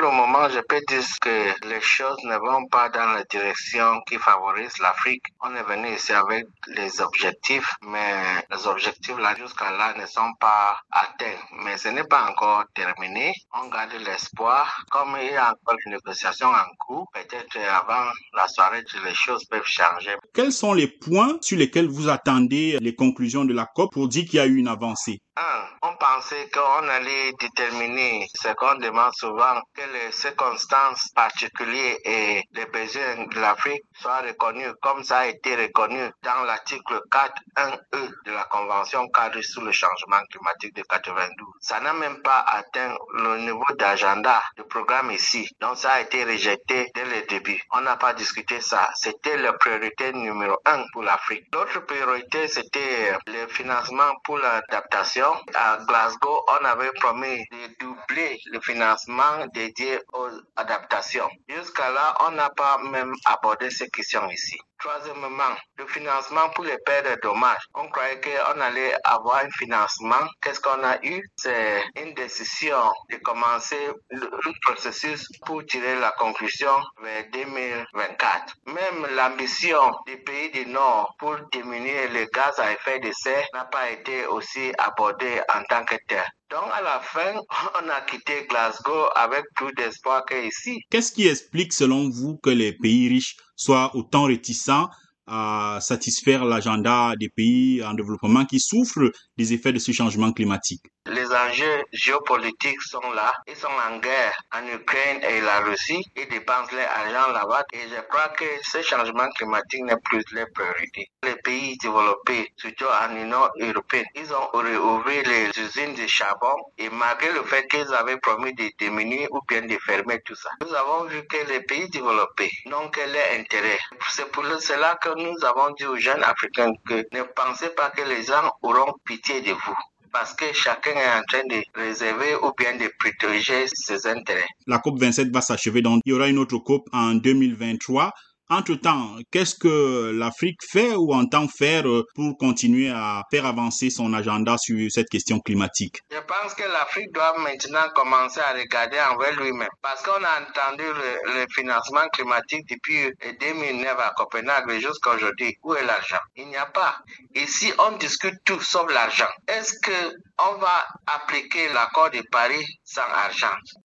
Pour le moment, je peux dire que les choses ne vont pas dans la direction qui favorise l'Afrique. On est venu ici avec les objectifs, mais les objectifs là jusqu'à là ne sont pas atteints. Mais ce n'est pas encore terminé. On garde l'espoir. Comme il y a encore une négociation en cours, peut-être avant la soirée, les choses peuvent changer. Quels sont les points sur lesquels vous attendez les conclusions de la COP pour dire qu'il y a eu une avancée? Un, on pensait qu'on allait déterminer ce qu'on demande souvent, que les circonstances particulières et les besoins de l'Afrique soient reconnus comme ça a été reconnu dans l'article 4.1e de la Convention cadre sur le changement climatique de 92. Ça n'a même pas atteint le niveau d'agenda du programme ici. Donc ça a été rejeté dès le début. On n'a pas discuté ça. C'était la priorité numéro un pour l'Afrique. L'autre priorité, c'était le financement pour l'adaptation à Glasgow, on avait promis de doubler le financement dédié aux adaptations. Jusqu'à là, on n'a pas même abordé ces questions ici. Troisièmement, le financement pour les pertes de dommages. On croyait qu'on allait avoir un financement. Qu'est-ce qu'on a eu? C'est une décision de commencer le processus pour tirer la conclusion vers 2024. Même l'ambition des pays du Nord pour diminuer les gaz à effet de serre n'a pas été aussi abordée en tant que tel. Donc, à la fin, on a quitté Glasgow avec plus d'espoir qu'ici. Qu'est-ce qui explique, selon vous, que les pays riches soient autant réticents à satisfaire l'agenda des pays en développement qui souffrent des effets de ce changement climatique Les enjeux géopolitiques sont là. Ils sont en guerre en Ukraine et la Russie. Ils dépensent leur argent là-bas. Et je crois que ce changement climatique n'est plus leur priorité. Les pays développés, surtout en Union européenne, ils ont réouvert les usines de charbon et malgré le fait qu'ils avaient promis de diminuer ou bien de fermer tout ça. Nous avons vu que les pays développés n'ont que leur intérêt. C'est pour cela que nous avons dit aux jeunes Africains que ne pensez pas que les gens auront pitié de vous parce que chacun est en train de réserver ou bien de protéger ses intérêts. La COP27 va s'achever, donc il y aura une autre COP en 2023. Entre-temps, qu'est-ce que l'Afrique fait ou entend faire pour continuer à faire avancer son agenda sur cette question climatique? Je pense que l'Afrique doit maintenant commencer à regarder envers lui-même parce qu'on a entendu le, le, financement climatique depuis 2009 à Copenhague jusqu'à aujourd'hui. Où est l'argent? Il n'y a pas. Ici, on discute tout sauf l'argent. Est-ce que on va appliquer l'accord de Paris sans argent?